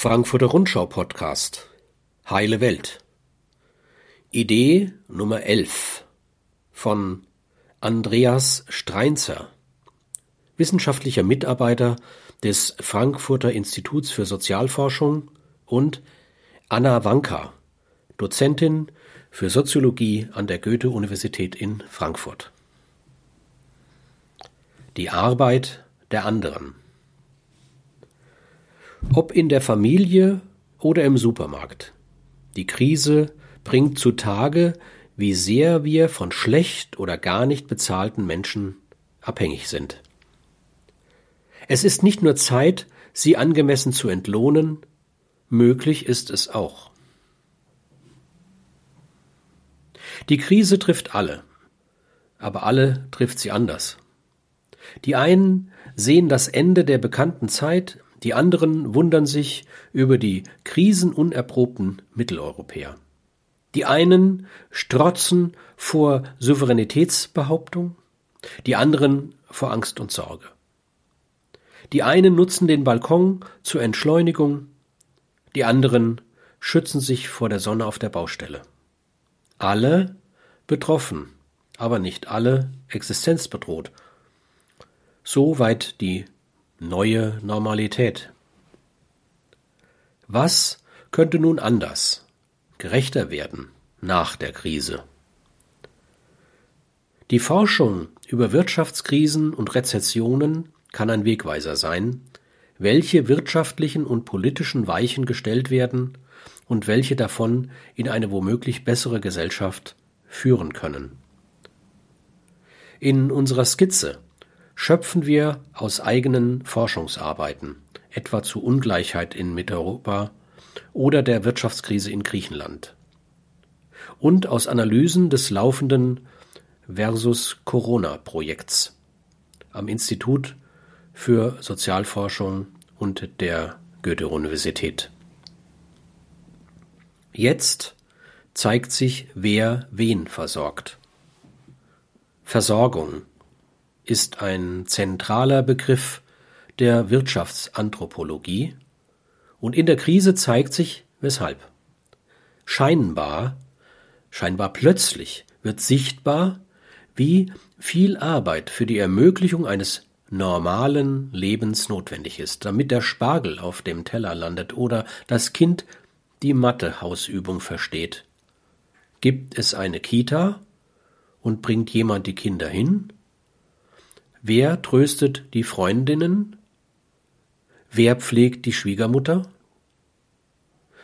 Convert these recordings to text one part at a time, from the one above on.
Frankfurter Rundschau Podcast Heile Welt Idee Nummer 11 von Andreas Streinzer, wissenschaftlicher Mitarbeiter des Frankfurter Instituts für Sozialforschung und Anna Wanka, Dozentin für Soziologie an der Goethe-Universität in Frankfurt. Die Arbeit der anderen. Ob in der Familie oder im Supermarkt. Die Krise bringt zutage, wie sehr wir von schlecht oder gar nicht bezahlten Menschen abhängig sind. Es ist nicht nur Zeit, sie angemessen zu entlohnen, möglich ist es auch. Die Krise trifft alle, aber alle trifft sie anders. Die einen sehen das Ende der bekannten Zeit, die anderen wundern sich über die krisenunerprobten Mitteleuropäer. Die einen strotzen vor Souveränitätsbehauptung, die anderen vor Angst und Sorge. Die einen nutzen den Balkon zur Entschleunigung, die anderen schützen sich vor der Sonne auf der Baustelle. Alle betroffen, aber nicht alle existenzbedroht. Soweit die neue Normalität. Was könnte nun anders, gerechter werden nach der Krise? Die Forschung über Wirtschaftskrisen und Rezessionen kann ein Wegweiser sein, welche wirtschaftlichen und politischen Weichen gestellt werden und welche davon in eine womöglich bessere Gesellschaft führen können. In unserer Skizze schöpfen wir aus eigenen Forschungsarbeiten, etwa zu Ungleichheit in Mitteleuropa oder der Wirtschaftskrise in Griechenland. Und aus Analysen des laufenden Versus Corona Projekts am Institut für Sozialforschung und der Goethe-Universität. Jetzt zeigt sich, wer wen versorgt. Versorgung ist ein zentraler Begriff der Wirtschaftsanthropologie und in der Krise zeigt sich weshalb. Scheinbar, scheinbar plötzlich wird sichtbar, wie viel Arbeit für die Ermöglichung eines normalen Lebens notwendig ist, damit der Spargel auf dem Teller landet oder das Kind die Mathehausübung versteht. Gibt es eine Kita und bringt jemand die Kinder hin? Wer tröstet die Freundinnen? Wer pflegt die Schwiegermutter?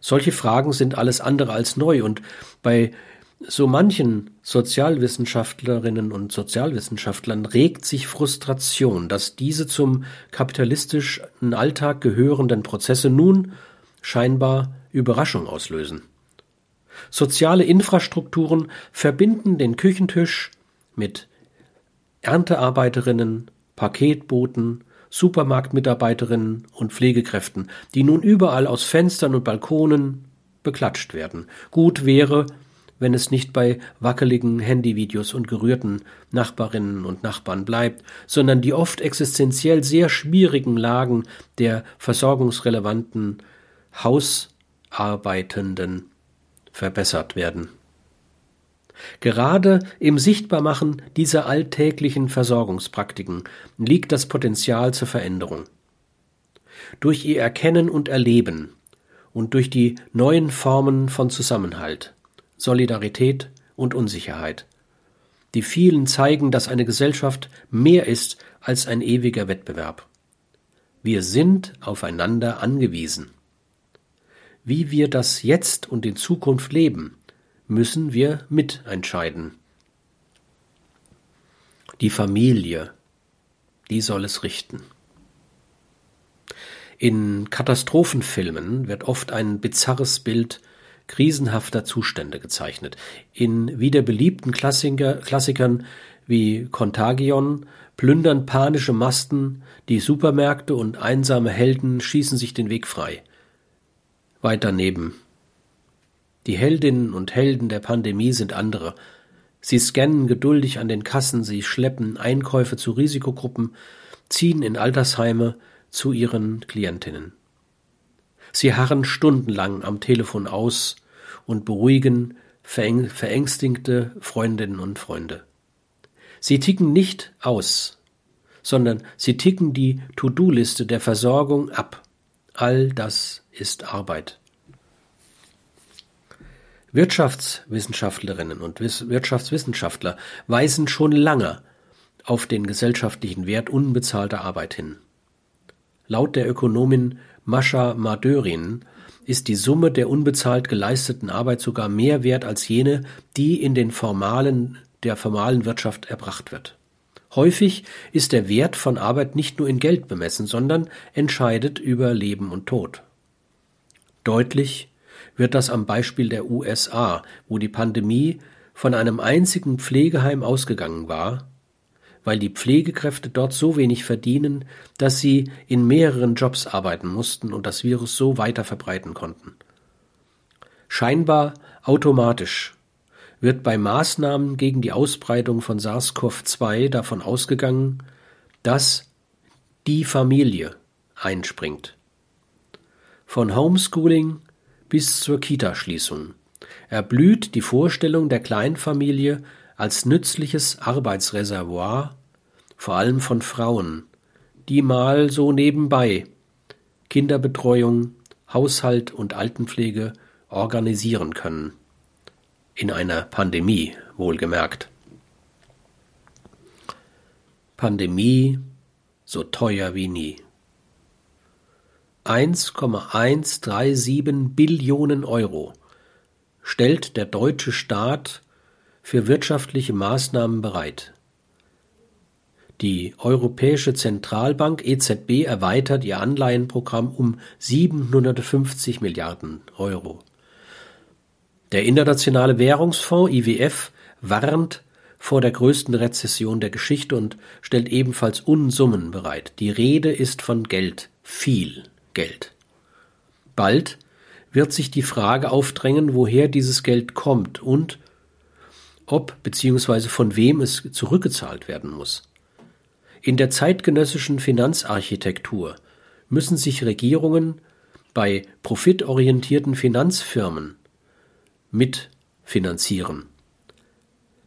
Solche Fragen sind alles andere als neu und bei so manchen Sozialwissenschaftlerinnen und Sozialwissenschaftlern regt sich Frustration, dass diese zum kapitalistischen Alltag gehörenden Prozesse nun scheinbar Überraschung auslösen. Soziale Infrastrukturen verbinden den Küchentisch mit Erntearbeiterinnen, Paketboten, Supermarktmitarbeiterinnen und Pflegekräften, die nun überall aus Fenstern und Balkonen beklatscht werden. Gut wäre, wenn es nicht bei wackeligen Handyvideos und gerührten Nachbarinnen und Nachbarn bleibt, sondern die oft existenziell sehr schwierigen Lagen der versorgungsrelevanten Hausarbeitenden verbessert werden. Gerade im Sichtbarmachen dieser alltäglichen Versorgungspraktiken liegt das Potenzial zur Veränderung. Durch ihr Erkennen und Erleben und durch die neuen Formen von Zusammenhalt, Solidarität und Unsicherheit. Die vielen zeigen, dass eine Gesellschaft mehr ist als ein ewiger Wettbewerb. Wir sind aufeinander angewiesen. Wie wir das jetzt und in Zukunft leben, müssen wir mitentscheiden. Die Familie, die soll es richten. In Katastrophenfilmen wird oft ein bizarres Bild krisenhafter Zustände gezeichnet. In wieder beliebten Klassiker, Klassikern wie Contagion plündern panische Masten die Supermärkte und einsame Helden schießen sich den Weg frei. Weit daneben die Heldinnen und Helden der Pandemie sind andere. Sie scannen geduldig an den Kassen, sie schleppen Einkäufe zu Risikogruppen, ziehen in Altersheime zu ihren Klientinnen. Sie harren stundenlang am Telefon aus und beruhigen verängstigte Freundinnen und Freunde. Sie ticken nicht aus, sondern sie ticken die To-Do-Liste der Versorgung ab. All das ist Arbeit. Wirtschaftswissenschaftlerinnen und Wirtschaftswissenschaftler weisen schon lange auf den gesellschaftlichen Wert unbezahlter Arbeit hin. Laut der Ökonomin Mascha Madörin ist die Summe der unbezahlt geleisteten Arbeit sogar mehr wert als jene, die in den formalen, der formalen Wirtschaft erbracht wird. Häufig ist der Wert von Arbeit nicht nur in Geld bemessen, sondern entscheidet über Leben und Tod. Deutlich wird das am Beispiel der USA, wo die Pandemie von einem einzigen Pflegeheim ausgegangen war, weil die Pflegekräfte dort so wenig verdienen, dass sie in mehreren Jobs arbeiten mussten und das Virus so weiter verbreiten konnten. Scheinbar automatisch wird bei Maßnahmen gegen die Ausbreitung von SARS-CoV-2 davon ausgegangen, dass die Familie einspringt. Von Homeschooling bis zur Kitaschließung erblüht die Vorstellung der Kleinfamilie als nützliches Arbeitsreservoir, vor allem von Frauen, die mal so nebenbei Kinderbetreuung, Haushalt und Altenpflege organisieren können. In einer Pandemie wohlgemerkt. Pandemie so teuer wie nie. 1,137 Billionen Euro stellt der deutsche Staat für wirtschaftliche Maßnahmen bereit. Die Europäische Zentralbank EZB erweitert ihr Anleihenprogramm um 750 Milliarden Euro. Der Internationale Währungsfonds IWF warnt vor der größten Rezession der Geschichte und stellt ebenfalls Unsummen bereit. Die Rede ist von Geld, viel Geld. Bald wird sich die Frage aufdrängen, woher dieses Geld kommt und ob bzw. von wem es zurückgezahlt werden muss. In der zeitgenössischen Finanzarchitektur müssen sich Regierungen bei profitorientierten Finanzfirmen mitfinanzieren.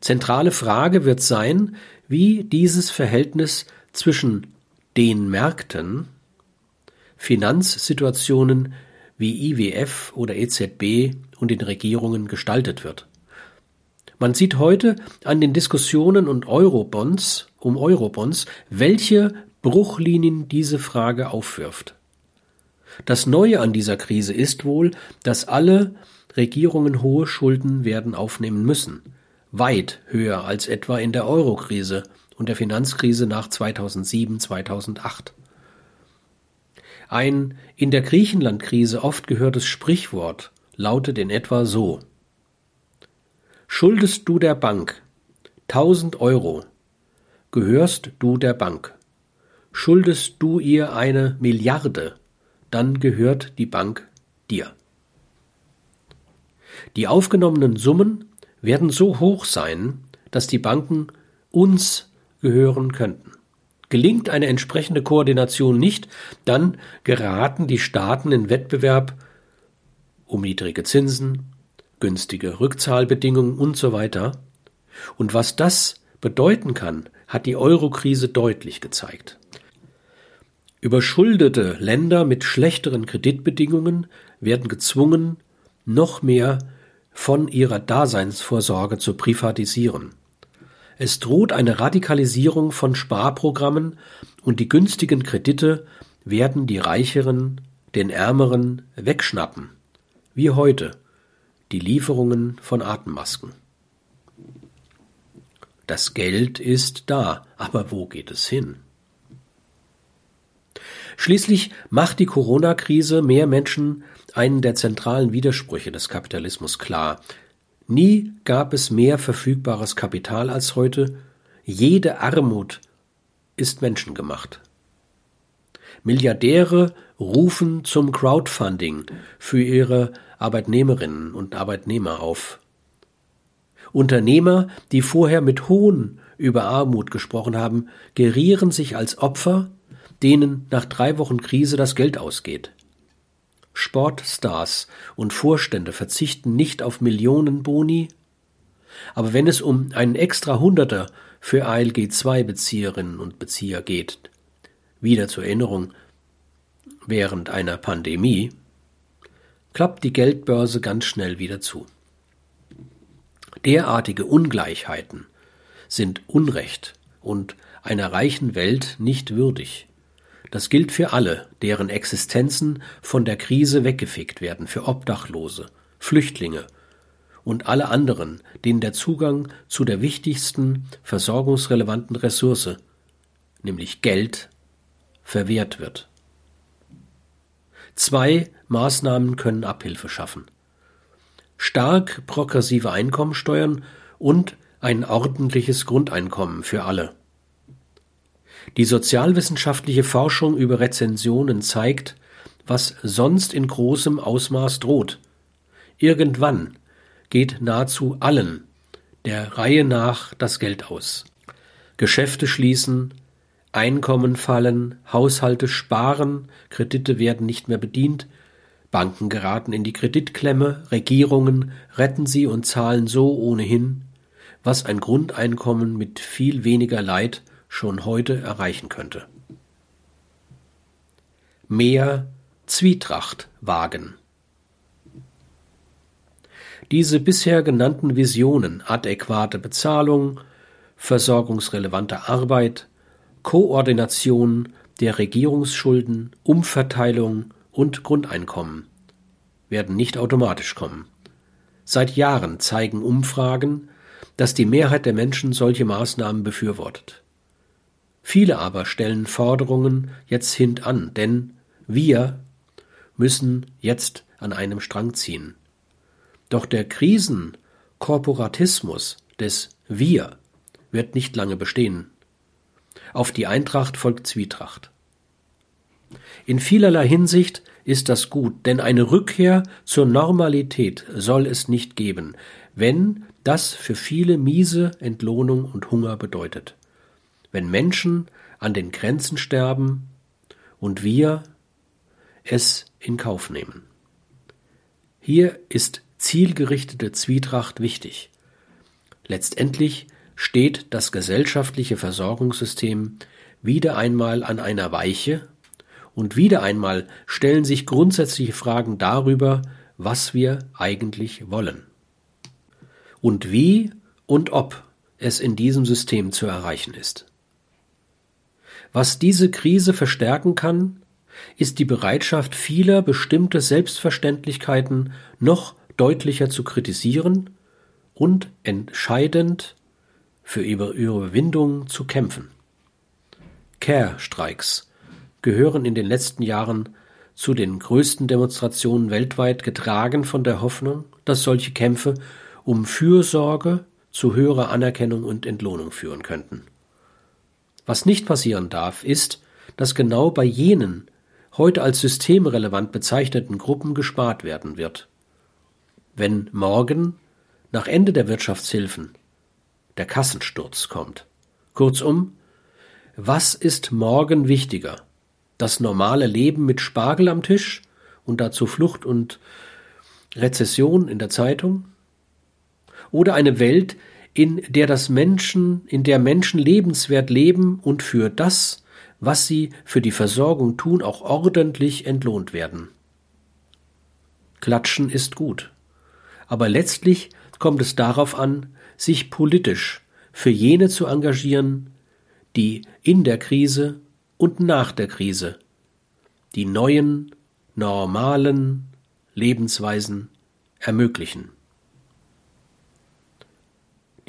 Zentrale Frage wird sein, wie dieses Verhältnis zwischen den Märkten, Finanzsituationen wie IWF oder EZB und den Regierungen gestaltet wird. Man sieht heute an den Diskussionen und Eurobonds, um Eurobonds, welche Bruchlinien diese Frage aufwirft. Das Neue an dieser Krise ist wohl, dass alle Regierungen hohe Schulden werden aufnehmen müssen, weit höher als etwa in der Eurokrise und der Finanzkrise nach 2007, 2008. Ein in der Griechenlandkrise oft gehörtes Sprichwort lautet in etwa so Schuldest du der Bank tausend Euro, gehörst du der Bank. Schuldest du ihr eine Milliarde, dann gehört die Bank dir. Die aufgenommenen Summen werden so hoch sein, dass die Banken uns gehören könnten. Gelingt eine entsprechende Koordination nicht, dann geraten die Staaten in Wettbewerb um niedrige Zinsen, günstige Rückzahlbedingungen und so weiter. Und was das bedeuten kann, hat die Eurokrise deutlich gezeigt. Überschuldete Länder mit schlechteren Kreditbedingungen werden gezwungen, noch mehr von ihrer Daseinsvorsorge zu privatisieren. Es droht eine Radikalisierung von Sparprogrammen und die günstigen Kredite werden die Reicheren den Ärmeren wegschnappen, wie heute die Lieferungen von Atemmasken. Das Geld ist da, aber wo geht es hin? Schließlich macht die Corona-Krise mehr Menschen einen der zentralen Widersprüche des Kapitalismus klar. Nie gab es mehr verfügbares Kapital als heute. Jede Armut ist menschengemacht. Milliardäre rufen zum Crowdfunding für ihre Arbeitnehmerinnen und Arbeitnehmer auf. Unternehmer, die vorher mit Hohn über Armut gesprochen haben, gerieren sich als Opfer, denen nach drei Wochen Krise das Geld ausgeht. Sportstars und Vorstände verzichten nicht auf Millionenboni, aber wenn es um einen extra Hunderter für ALG-2-Bezieherinnen und Bezieher geht, wieder zur Erinnerung, während einer Pandemie, klappt die Geldbörse ganz schnell wieder zu. Derartige Ungleichheiten sind Unrecht und einer reichen Welt nicht würdig. Das gilt für alle, deren Existenzen von der Krise weggefegt werden, für Obdachlose, Flüchtlinge und alle anderen, denen der Zugang zu der wichtigsten versorgungsrelevanten Ressource, nämlich Geld, verwehrt wird. Zwei Maßnahmen können Abhilfe schaffen. Stark progressive Einkommensteuern und ein ordentliches Grundeinkommen für alle. Die sozialwissenschaftliche Forschung über Rezensionen zeigt, was sonst in großem Ausmaß droht. Irgendwann geht nahezu allen der Reihe nach das Geld aus. Geschäfte schließen, Einkommen fallen, Haushalte sparen, Kredite werden nicht mehr bedient, Banken geraten in die Kreditklemme, Regierungen retten sie und zahlen so ohnehin, was ein Grundeinkommen mit viel weniger Leid schon heute erreichen könnte. Mehr Zwietracht wagen. Diese bisher genannten Visionen adäquate Bezahlung, versorgungsrelevante Arbeit, Koordination der Regierungsschulden, Umverteilung und Grundeinkommen werden nicht automatisch kommen. Seit Jahren zeigen Umfragen, dass die Mehrheit der Menschen solche Maßnahmen befürwortet. Viele aber stellen Forderungen jetzt hintan, denn wir müssen jetzt an einem Strang ziehen. Doch der Krisenkorporatismus des Wir wird nicht lange bestehen. Auf die Eintracht folgt Zwietracht. In vielerlei Hinsicht ist das gut, denn eine Rückkehr zur Normalität soll es nicht geben, wenn das für viele miese Entlohnung und Hunger bedeutet wenn Menschen an den Grenzen sterben und wir es in Kauf nehmen. Hier ist zielgerichtete Zwietracht wichtig. Letztendlich steht das gesellschaftliche Versorgungssystem wieder einmal an einer Weiche und wieder einmal stellen sich grundsätzliche Fragen darüber, was wir eigentlich wollen. Und wie und ob es in diesem System zu erreichen ist. Was diese Krise verstärken kann, ist die Bereitschaft vieler, bestimmte Selbstverständlichkeiten noch deutlicher zu kritisieren und entscheidend für ihre Überwindung zu kämpfen. Care-Streiks gehören in den letzten Jahren zu den größten Demonstrationen weltweit, getragen von der Hoffnung, dass solche Kämpfe um Fürsorge zu höherer Anerkennung und Entlohnung führen könnten. Was nicht passieren darf, ist, dass genau bei jenen heute als systemrelevant bezeichneten Gruppen gespart werden wird. Wenn morgen, nach Ende der Wirtschaftshilfen, der Kassensturz kommt. Kurzum, was ist morgen wichtiger? Das normale Leben mit Spargel am Tisch und dazu Flucht und Rezession in der Zeitung? Oder eine Welt, in der das Menschen, in der Menschen lebenswert leben und für das, was sie für die Versorgung tun, auch ordentlich entlohnt werden. Klatschen ist gut. Aber letztlich kommt es darauf an, sich politisch für jene zu engagieren, die in der Krise und nach der Krise die neuen, normalen Lebensweisen ermöglichen.